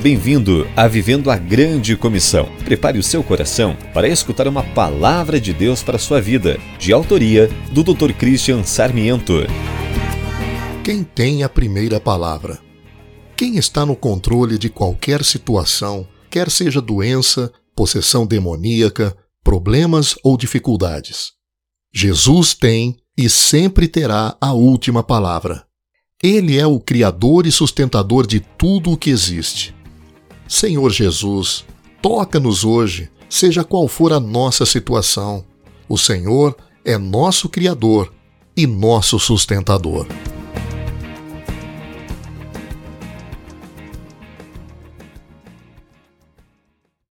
Bem-vindo a Vivendo a Grande Comissão. Prepare o seu coração para escutar uma palavra de Deus para a sua vida, de autoria do Dr. Christian Sarmiento. Quem tem a primeira palavra? Quem está no controle de qualquer situação, quer seja doença, possessão demoníaca, problemas ou dificuldades? Jesus tem e sempre terá a última palavra. Ele é o Criador e sustentador de tudo o que existe. Senhor Jesus, toca-nos hoje, seja qual for a nossa situação. O Senhor é nosso Criador e nosso sustentador.